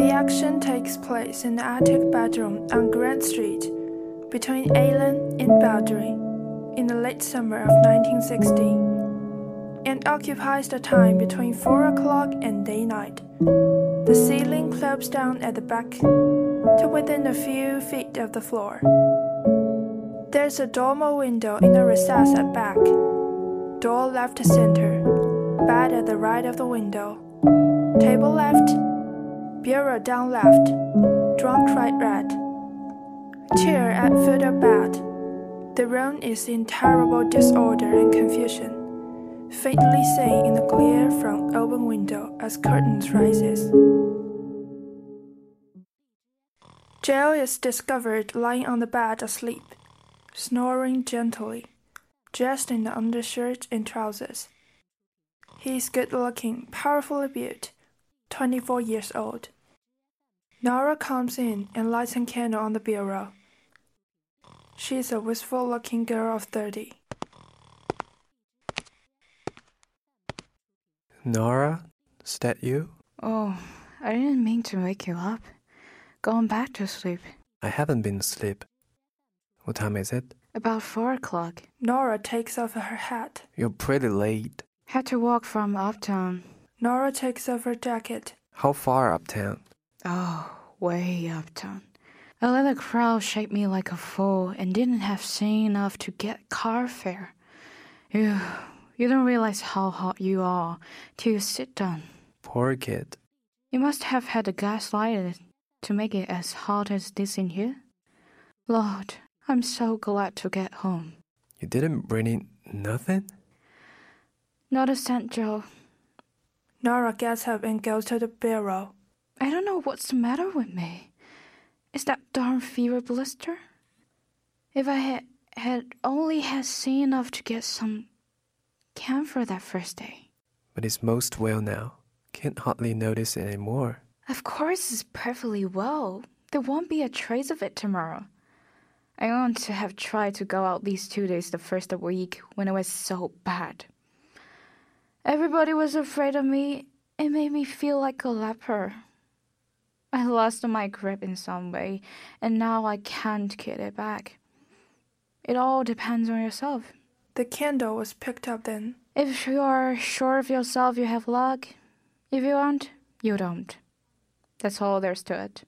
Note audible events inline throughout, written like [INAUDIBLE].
The action takes place in the attic bedroom on Grant Street between Aylin and Bowdry in the late summer of 1960 and occupies the time between 4 o'clock and daylight. The ceiling slopes down at the back to within a few feet of the floor. There's a dormer window in the recess at back, door left center, bed at the right of the window, table left, bureau down left, trunk right red, chair at foot of bed. The room is in terrible disorder and confusion, faintly seen in the glare from open window as curtains rises. Joe is discovered lying on the bed asleep, snoring gently, dressed in the undershirt and trousers. He is good looking, powerfully built, 24 years old. Nora comes in and lights a candle on the bureau. She is a wistful looking girl of 30. Nora, is that you? Oh, I didn't mean to wake you up. Going back to sleep. I haven't been asleep. What time is it? About four o'clock. Nora takes off her hat. You're pretty late. Had to walk from uptown. Nora takes off her jacket. How far uptown? Oh, way uptown. I let the crowd shape me like a fool and didn't have seen enough to get car fare. You, you don't realize how hot you are till you sit down. Poor kid. You must have had the gas lighted to make it as hot as this in here. Lord, I'm so glad to get home. You didn't bring in nothing? Not a cent, Joe. Nora gets up and goes to the bureau. I don't know what's the matter with me. Is that darn fever blister? If I had had only had seen enough to get some camphor that first day. But it's most well now. Can't hardly notice it anymore. Of course it's perfectly well. There won't be a trace of it tomorrow. I ought to have tried to go out these two days the first week when it was so bad. Everybody was afraid of me. It made me feel like a leper. I lost my grip in some way, and now I can't get it back. It all depends on yourself. The candle was picked up then. If you are sure of yourself, you have luck. If you aren't, you don't. That's all there's to it.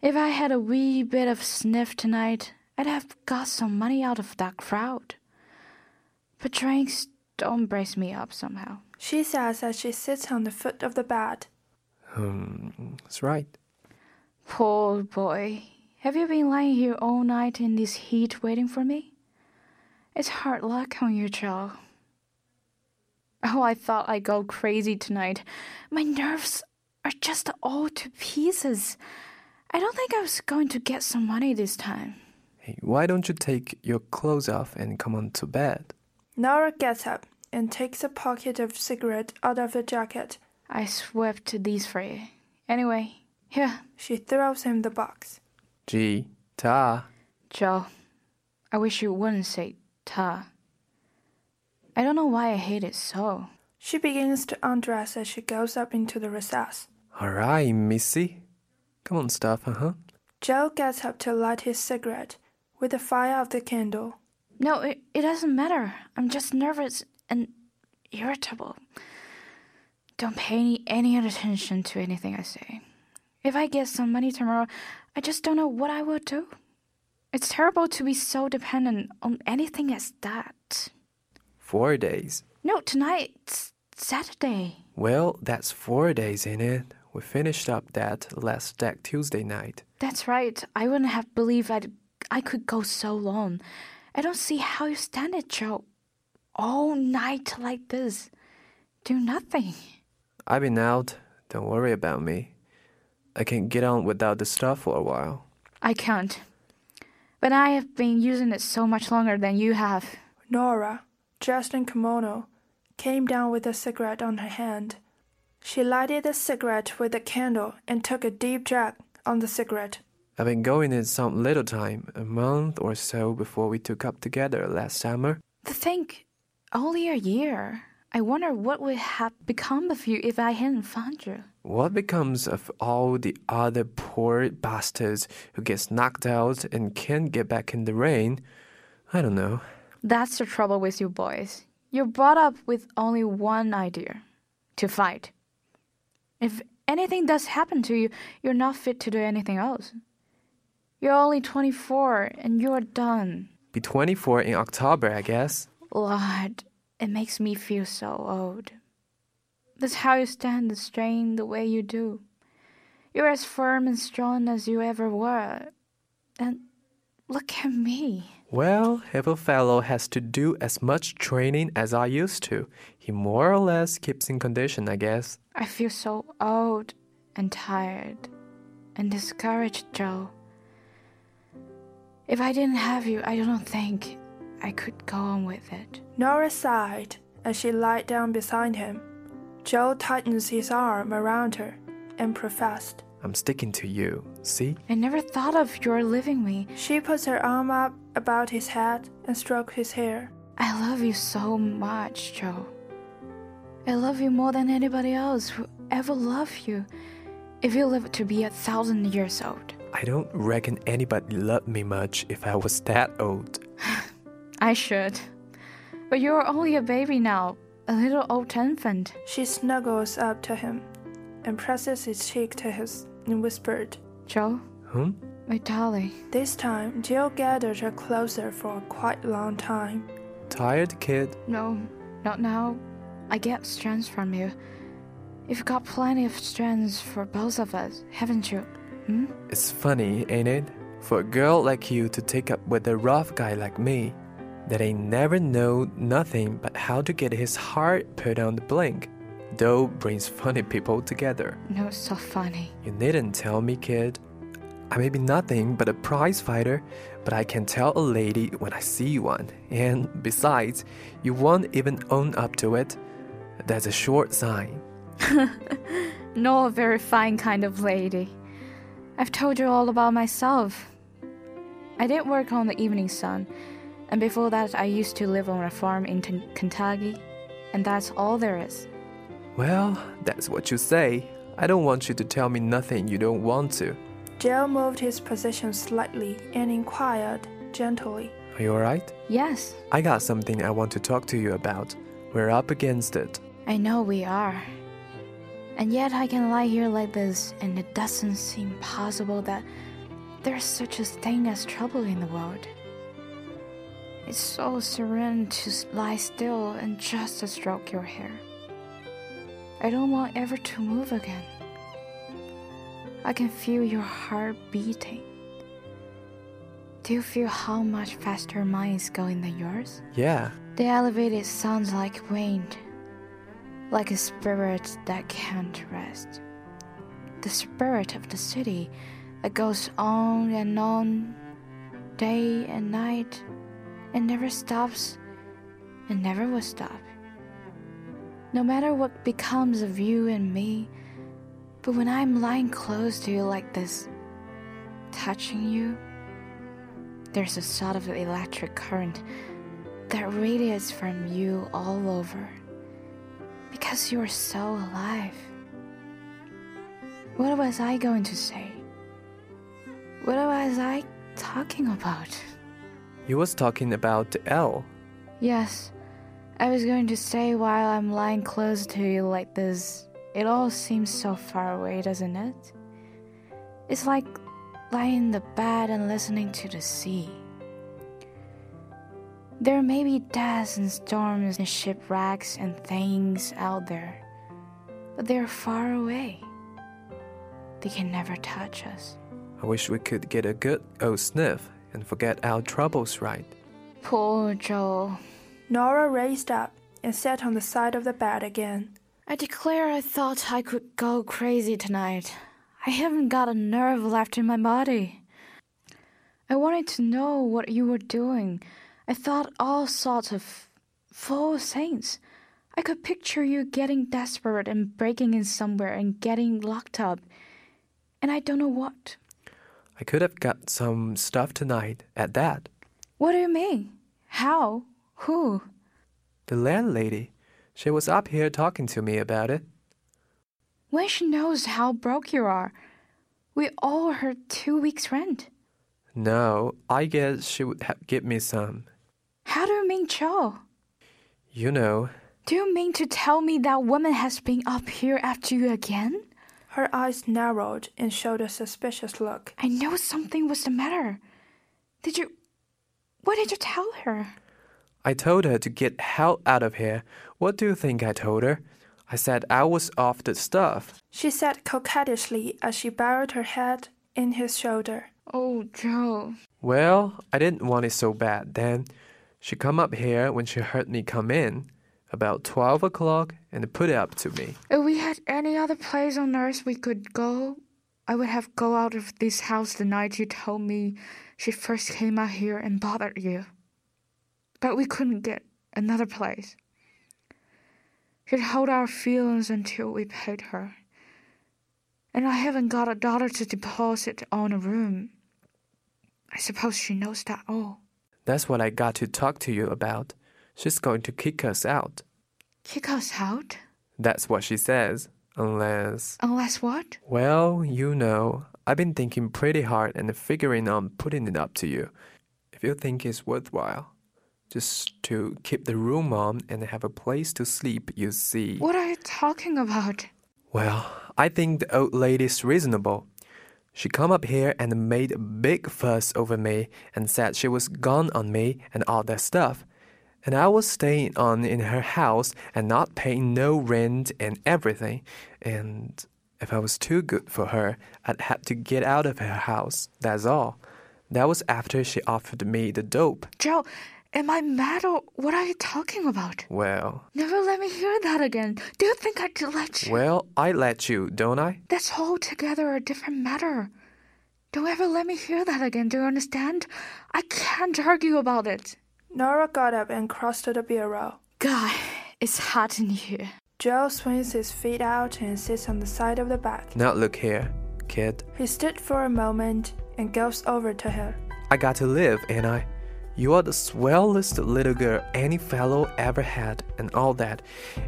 If I had a wee bit of sniff tonight, I'd have got some money out of that crowd. But drinks don't brace me up somehow. She says as she sits on the foot of the bed. Um, that's right. Poor boy. Have you been lying here all night in this heat waiting for me? It's hard luck on you, Joe. Oh, I thought I'd go crazy tonight. My nerves are just all to pieces. I don't think I was going to get some money this time. Hey, why don't you take your clothes off and come on to bed? Nora gets up and takes a pocket of cigarette out of the jacket. I swept these for you. Anyway, here, She throws him the box. Gee, ta. Joe. I wish you wouldn't say ta. I don't know why I hate it so. She begins to undress as she goes up into the recess. All right, missy. Come on, stuff, uh huh. Joe gets up to light his cigarette with the fire of the candle. No, it, it doesn't matter. I'm just nervous and irritable. Don't pay any, any attention to anything I say. If I get some money tomorrow, I just don't know what I will do. It's terrible to be so dependent on anything as that. Four days. No, tonight's Saturday. Well, that's four days in it. We finished up that last stack Tuesday night. That's right. I wouldn't have believed I'd, I could go so long. I don't see how you stand it, Joe. All night like this. Do nothing. I've been out. Don't worry about me. I can get on without the stuff for a while. I can't. But I have been using it so much longer than you have. Nora, dressed in kimono, came down with a cigarette on her hand. She lighted the cigarette with a candle and took a deep drag on the cigarette. I've been going in some little time, a month or so before we took up together last summer. To think, only a year. I wonder what would have become of you if I hadn't found you. What becomes of all the other poor bastards who gets knocked out and can't get back in the rain? I don't know. That's the trouble with you boys. You're brought up with only one idea to fight. If anything does happen to you, you're not fit to do anything else. You're only 24 and you're done. Be 24 in October, I guess. Lord, it makes me feel so old. That's how you stand the strain the way you do. You're as firm and strong as you ever were. And look at me. Well, if a fellow has to do as much training as I used to, he more or less keeps in condition, I guess. I feel so old and tired and discouraged, Joe. If I didn't have you, I don't think I could go on with it. Nora sighed as she lied down beside him. Joe tightened his arm around her and professed. I'm sticking to you, see? I never thought of your leaving me. She puts her arm up about his head and strokes his hair. I love you so much, Joe. I love you more than anybody else who ever loved you. If you live to be a thousand years old. I don't reckon anybody loved me much if I was that old. I should. But you're only a baby now, a little old infant. She snuggles up to him and presses his cheek to his and whispered, Joe, Hmm? my darling. This time, Jill gathered her closer for a quite long time. Tired kid? No, not now. I get strength from you. You've got plenty of strength for both of us, haven't you? Hmm? It's funny, ain't it? For a girl like you to take up with a rough guy like me, that ain't never know nothing but how to get his heart put on the blink. Though brings funny people together. No, it's so funny. You needn't tell me, kid. I may be nothing but a prize fighter, but I can tell a lady when I see one. And besides, you won't even own up to it. That's a short sign. [LAUGHS] No, a very fine kind of lady. I've told you all about myself. I did work on the Evening Sun, and before that, I used to live on a farm in T- Kentucky, and that's all there is. Well, that's what you say. I don't want you to tell me nothing you don't want to. Joe moved his position slightly and inquired gently. Are you alright? Yes, I got something I want to talk to you about. We're up against it. I know we are. And yet I can lie here like this, and it doesn't seem possible that there's such a thing as trouble in the world. It's so serene to lie still and just to stroke your hair. I don't want ever to move again. I can feel your heart beating. Do you feel how much faster mine is going than yours? Yeah, The elevated sounds like wind, like a spirit that can't rest. The spirit of the city that goes on and on, day and night, and never stops and never will stop. No matter what becomes of you and me, but when I'm lying close to you like this, touching you, there's a sort of electric current that radiates from you all over because you're so alive. What was I going to say? What was I talking about? you was talking about El. Yes, I was going to say while I'm lying close to you like this, it all seems so far away, doesn't it? It's like lying in the bed and listening to the sea. There may be deaths and storms and shipwrecks and things out there, but they're far away. They can never touch us. I wish we could get a good old sniff and forget our troubles, right? Poor Joe. Nora raised up and sat on the side of the bed again. I declare I thought I could go crazy tonight. I haven't got a nerve left in my body. I wanted to know what you were doing. I thought all sorts of foul things. I could picture you getting desperate and breaking in somewhere and getting locked up. And I don't know what. I could have got some stuff tonight at that. What do you mean? How? Who? The landlady, She was up here talking to me about it. When she knows how broke you are, we owe her two weeks' rent. No, I guess she would have give me some. How do you mean, Joe? You know, Do you mean to tell me that woman has been up here after you again? Her eyes narrowed and showed a suspicious look. I know something was the matter. Did you. What did you tell her? I told her to get hell out of here. What do you think I told her? I said I was off the stuff. She said coquettishly as she buried her head in his shoulder. Oh, Joe. Well, I didn't want it so bad then. She come up here when she heard me come in, about 12 o'clock, and put it up to me. If we had any other place on earth we could go, I would have go out of this house the night you told me she first came out here and bothered you. But we couldn't get another place. She'd hold our feelings until we paid her. And I haven't got a dollar to deposit on a room. I suppose she knows that all. That's what I got to talk to you about. She's going to kick us out. Kick us out? That's what she says. Unless. Unless what? Well, you know, I've been thinking pretty hard and figuring on putting it up to you. If you think it's worthwhile. Just to keep the room on and have a place to sleep, you see. What are you talking about? Well, I think the old lady's reasonable. She come up here and made a big fuss over me and said she was gone on me and all that stuff. And I was staying on in her house and not paying no rent and everything. And if I was too good for her, I'd have to get out of her house. That's all. That was after she offered me the dope. Joe, am I mad or what are you talking about? Well, Never let me hear that again. Do you think I could let you? well, I let you, don't I? That's altogether a different matter. Don't ever let me hear that again. Do you understand? I can't argue about it. Nora got up and crossed to the bureau. God, it's hot in here. Joe swings his feet out and sits on the side of the bed. Now look here, kid. He stood for a moment and goes over to her. I got to live, ain't I? You are the swellest little girl any fellow ever had, and all that,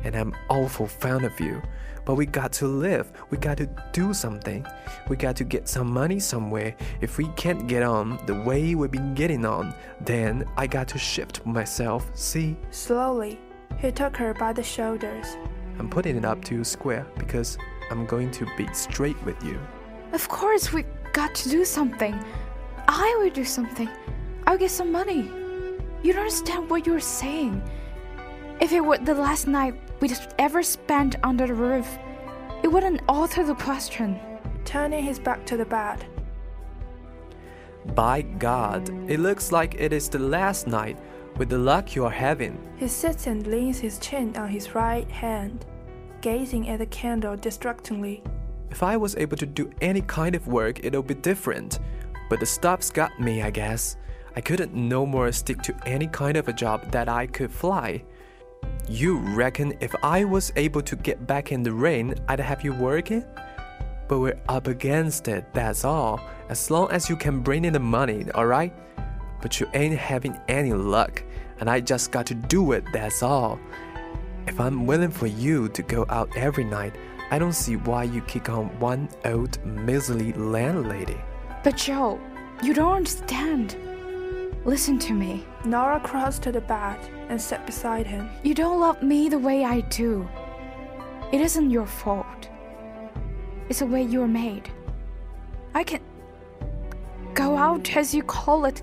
and I'm awful fond of you. But we got to live. We got to do something. We got to get some money somewhere. If we can't get on the way we've been getting on, then I got to shift myself. See, Slowly, he took her by the shoulders. I'm putting it up to you square because I'm going to be straight with you. Of course, we got to do something. I will do something. I'll get some money. You don't understand what you're saying. If it were the last night we'd ever spent under the roof, it wouldn't alter the question. Turning his back to the bed, By God, it looks like it is the last night with the luck you are having. he sits and leans his chin on his right hand, gazing at the candle distractingly. If I was able to do any kind of work, it'll be different. But the stops got me, I guess. I couldn't no more stick to any kind of a job that I could fly. You reckon if I was able to get back in the rain, I'd have you working? But we're up against it, that's all. As long as you can bring in the money, alright? But you ain't having any luck, and I just got to do it, that's all. If I'm willing for you to go out every night, I don't see why you kick on one old miserly landlady. But Joe, you don't understand. Listen to me. Nora crossed to the bed and sat beside him. You don't love me the way I do. It isn't your fault. It's the way you're made. I can go out, as you call it.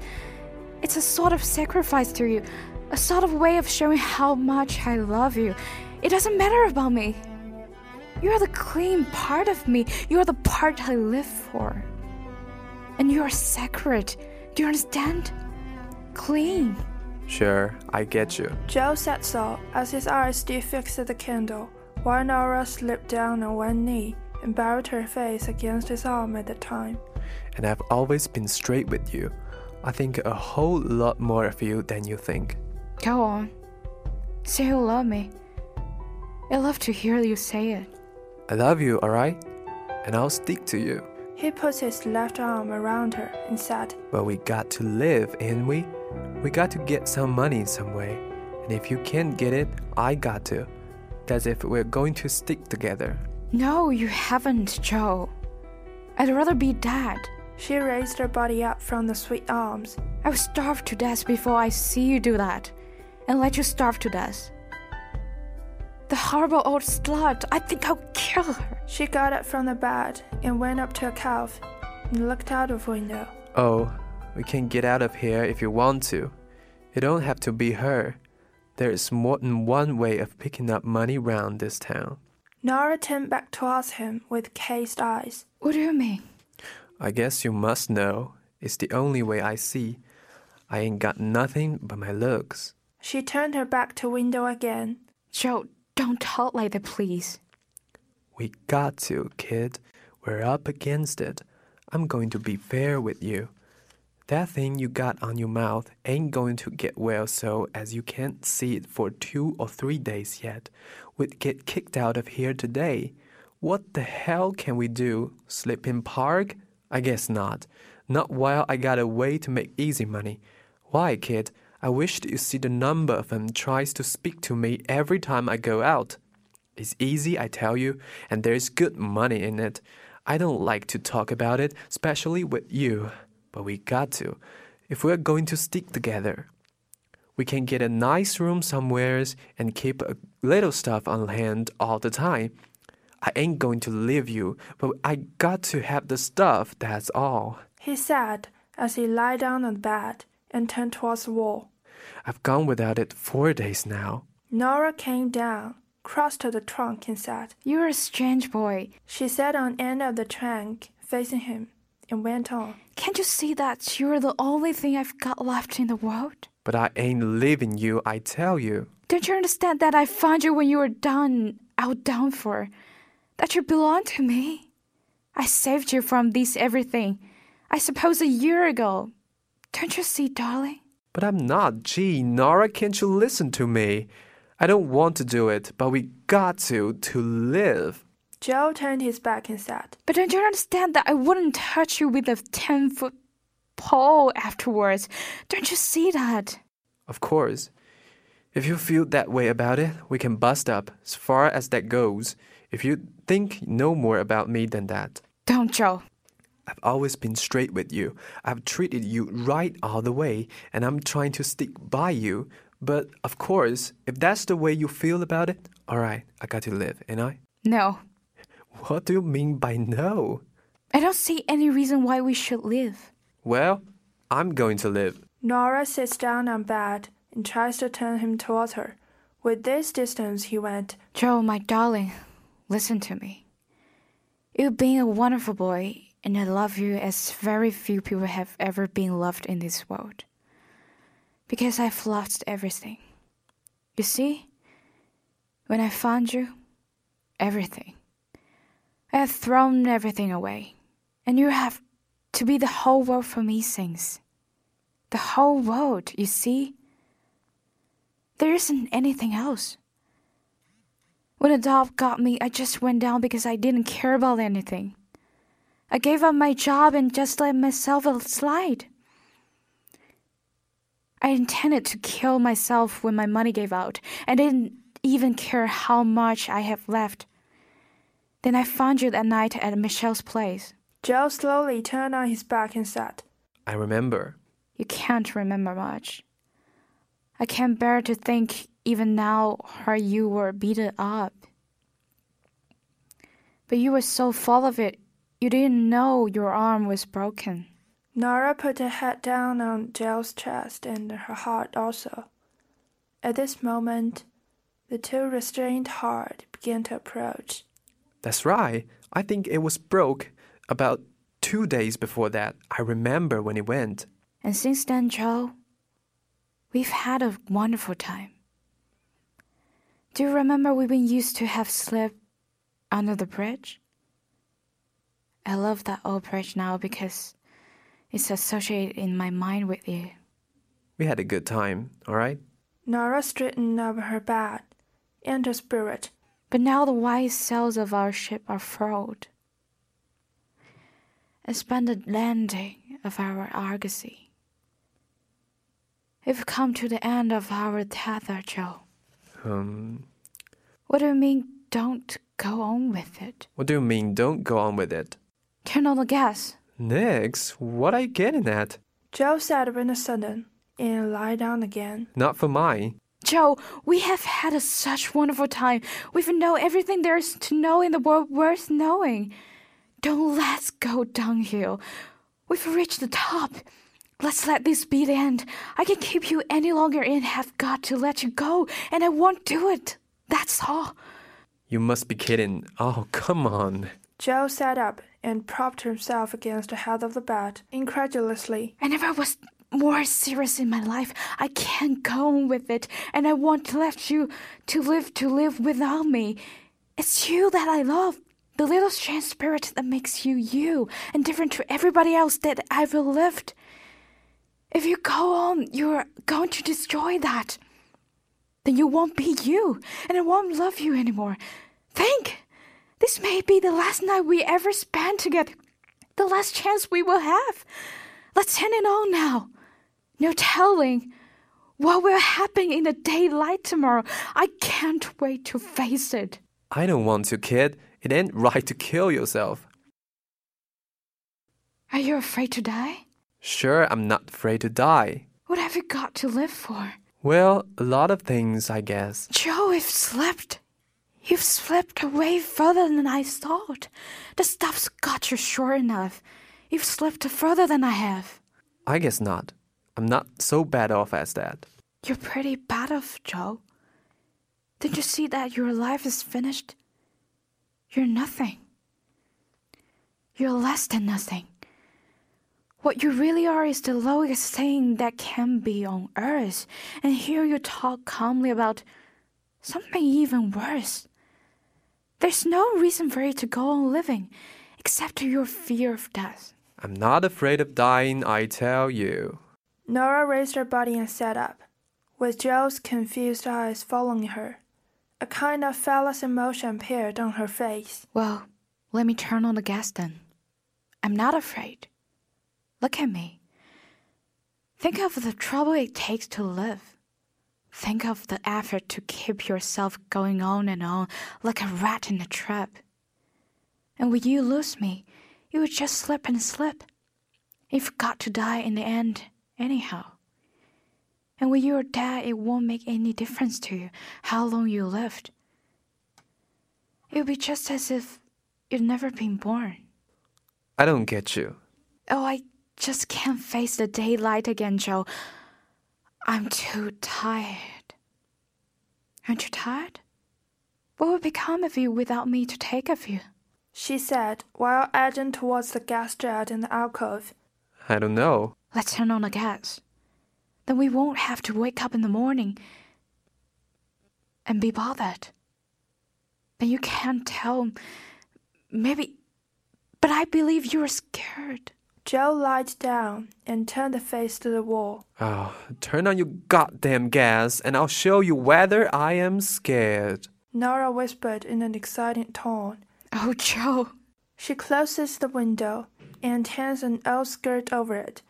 It's a sort of sacrifice to you, a sort of way of showing how much I love you. It doesn't matter about me. You're the clean part of me. You're the part I live for. And you're sacred. Do you understand? Clean. Sure, I get you. Joe said so as his eyes still fixed at the candle, while Nora slipped down on one knee and buried her face against his arm at the time. And I've always been straight with you. I think a whole lot more of you than you think. Go on. Say you love me. I love to hear you say it. I love you, alright? And I'll stick to you. He put his left arm around her and said, But we got to live, ain't we? We got to get some money in some way. And if you can't get it, I got to. That's if we're going to stick together. No, you haven't, Joe. I'd rather be dead. She raised her body up from the sweet arms. I will starve to death before I see you do that, and let you starve to death. The horrible old slut, I think I'll kill her. She got up from the bed and went up to a calf and looked out of window. Oh, we can get out of here if you want to. You don't have to be her. There is more than one way of picking up money round this town. Nora turned back towards him with cased eyes. What do you mean? I guess you must know. It's the only way I see. I ain't got nothing but my looks. She turned her back to window again. Joe, don't talk like that, please. We got to, kid. We're up against it. I'm going to be fair with you. That thing you got on your mouth ain't going to get well so as you can't see it for two or three days yet. We'd get kicked out of here today. What the hell can we do? Sleep in park? I guess not. Not while I got a way to make easy money. Why, kid? I wish you see the number of them tries to speak to me every time I go out. It's easy, I tell you, and there's good money in it. I don't like to talk about it, especially with you, but we got to, if we're going to stick together. We can get a nice room somewheres and keep a little stuff on hand all the time. I ain't going to leave you, but I got to have the stuff, that's all. He said as he lay down on the bed and turned towards the wall. I've gone without it four days now. Nora came down, crossed to the trunk, and said, You're a strange boy. She sat on end of the trunk, facing him, and went on. Can't you see that you're the only thing I've got left in the world? But I ain't leaving you, I tell you. Don't you understand that I found you when you were done, out done for? That you belong to me? I saved you from this everything. I suppose a year ago. Don't you see, darling? But I'm not. Gee, Nora, can't you listen to me? I don't want to do it, but we got to, to live. Joe turned his back and said, But don't you understand that I wouldn't touch you with a 10 foot pole afterwards? Don't you see that? Of course. If you feel that way about it, we can bust up, as far as that goes, if you think no more about me than that. Don't, Joe. I've always been straight with you. I've treated you right all the way, and I'm trying to stick by you. But of course, if that's the way you feel about it, all right, I got to live, ain't I? No. What do you mean by no? I don't see any reason why we should live. Well, I'm going to live. Nora sits down on bed and tries to turn him towards her. With this distance, he went, Joe, my darling, listen to me. You've been a wonderful boy, and I love you as very few people have ever been loved in this world. Because I've lost everything. You see, when I found you, everything. I have thrown everything away, and you have to be the whole world for me since. The whole world, you see? There isn't anything else. When a dog got me, I just went down because I didn't care about anything. I gave up my job and just let myself slide. I intended to kill myself when my money gave out. I didn't even care how much I have left. Then I found you that night at Michelle's place. Joe slowly turned on his back and said, I remember. You can't remember much. I can't bear to think even now how you were beaten up. But you were so full of it, you didn't know your arm was broken. Nora put her head down on Joe's chest and her heart also. At this moment, the two restrained heart began to approach. That's right. I think it was broke about two days before that. I remember when it went. And since then, Joe, we've had a wonderful time. Do you remember when we used to have slept under the bridge? I love that old bridge now because it's associated in my mind with you. We had a good time, all right? Nora straightened up her bed and her spirit. But now the white sails of our ship are furled. It's been the landing of our argosy. We've come to the end of our tether, Joe. Um, What do you mean, don't go on with it? What do you mean, don't go on with it? Turn on the gas. Nix, what are you getting at? Joe sat up in a sudden and lie down again. Not for mine. Joe, we have had a such wonderful time. We've known everything there is to know in the world worth knowing. Don't let's go downhill. We've reached the top. Let's let this be the end. I can keep you any longer and have got to let you go, and I won't do it. That's all. You must be kidding. Oh, come on. Joe sat up and propped himself against the head of the bed, incredulously. I never was more serious in my life. I can't go on with it, and I won't let you to live to live without me. It's you that I love. The little strange spirit that makes you you and different to everybody else that I've lived. If you go on, you're going to destroy that. Then you won't be you, and I won't love you anymore. Think! This may be the last night we ever spend together, the last chance we will have. Let's end it all now. No telling what will happen in the daylight tomorrow. I can't wait to face it. I don't want to, kid. It ain't right to kill yourself. Are you afraid to die? Sure, I'm not afraid to die. What have you got to live for? Well, a lot of things, I guess. Joe, you've slept. You've slipped away further than I thought. The stuff's got you sure enough. You've slipped further than I have. I guess not. I'm not so bad off as that. You're pretty bad off, Joe. Didn't you see that your life is finished? You're nothing. You're less than nothing. What you really are is the lowest thing that can be on earth. And here you talk calmly about something even worse. There's no reason for you to go on living except your fear of death. I'm not afraid of dying, I tell you. Nora raised her body and sat up, with Joe's confused eyes following her. A kind of fearless emotion appeared on her face. Well, let me turn on the gas then. I'm not afraid. Look at me. Think of the trouble it takes to live. Think of the effort to keep yourself going on and on like a rat in a trap. And when you lose me, you would just slip and slip. You've got to die in the end, anyhow. And when you're dead, it won't make any difference to you how long you lived. It'll be just as if you'd never been born. I don't get you. Oh, I just can't face the daylight again, Joe. I'm too tired. Aren't you tired? What would become of you without me to take of you? She said, while edging towards the gas jet in the alcove. I don't know. Let's turn on the gas. Then we won't have to wake up in the morning and be bothered. Then you can't tell. Maybe. But I believe you're scared. Joe lied down and turned the face to the wall. Oh, turn on your goddamn gas and I'll show you whether I am scared. Nora whispered in an excited tone. Oh, Joe. She closes the window and hangs an old skirt over it,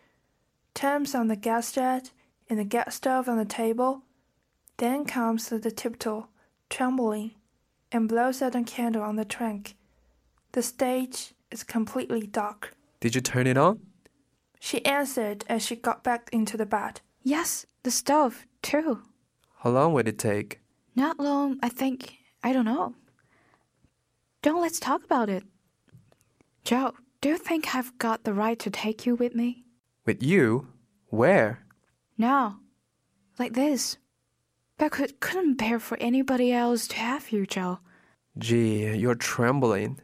turns on the gas jet and the gas stove on the table, then comes to the tiptoe, trembling, and blows out a candle on the trunk. The stage is completely dark. Did you turn it on? She answered as she got back into the bed. Yes, the stove, too. How long would it take? Not long, I think. I don't know. Don't let's talk about it. Joe, do you think I've got the right to take you with me? With you? Where? Now. Like this. But could, couldn't bear for anybody else to have you, Joe. Gee, you're trembling.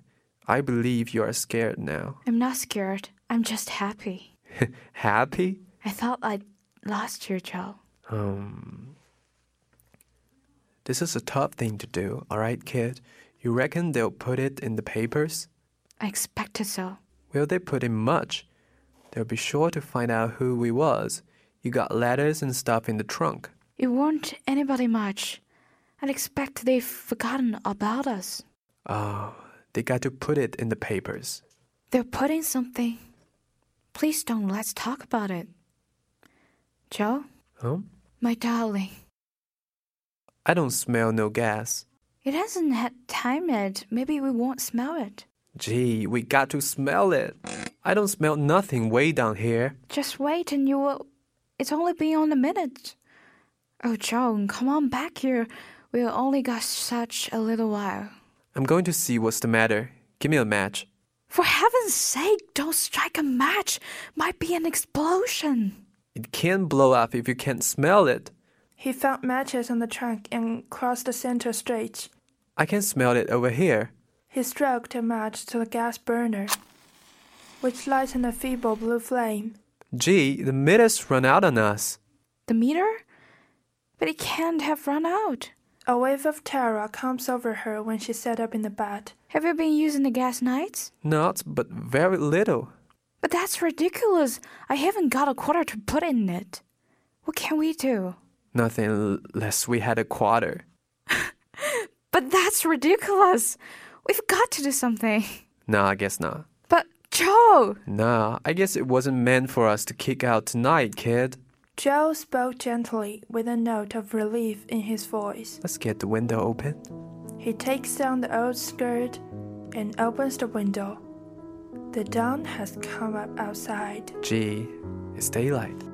I believe you are scared now. I'm not scared. I'm just happy. [LAUGHS] Happy? I thought I'd lost you, Joe. Um. This is a tough thing to do, alright, kid? You reckon they'll put it in the papers? I expected so. Will they put in much? They'll be sure to find out who we was. You got letters and stuff in the trunk. It won't anybody much. I'd expect they've forgotten about us. Oh, they got to put it in the papers. They're putting something. Please don't let's talk about it. Joe, Huh? my darling, I don't smell no gas. It hasn't had time yet. Maybe we won't smell it. Gee, we got to smell it. I don't smell nothing way down here. Just wait and you will. It's only been on a minute. Oh, Joe, come on back here. We've only got such a little while. I'm going to see what's the matter. Give me a match. For heaven's sake, don't strike a match. Might be an explosion. It can't blow up if you can't smell it. He found matches on the trunk and crossed the center street. I can smell it over here. He stroked a match to the gas burner, which lights in a feeble blue flame. Gee, the meter's run out on us. The meter? But it can't have run out. A wave of terror comes over her when she sat up in the bed. Have you been using the gas nights? Not, but very little. But that's ridiculous. I haven't got a quarter to put in it. What can we do? Nothing less we had a quarter. [LAUGHS] But that's ridiculous. We've got to do something. No, I guess not. Joe! Nah, I guess it wasn't meant for us to kick out tonight, kid. Joe spoke gently with a note of relief in his voice. Let's get the window open. He takes down the old skirt and opens the window. The dawn has come up outside. Gee, it's daylight.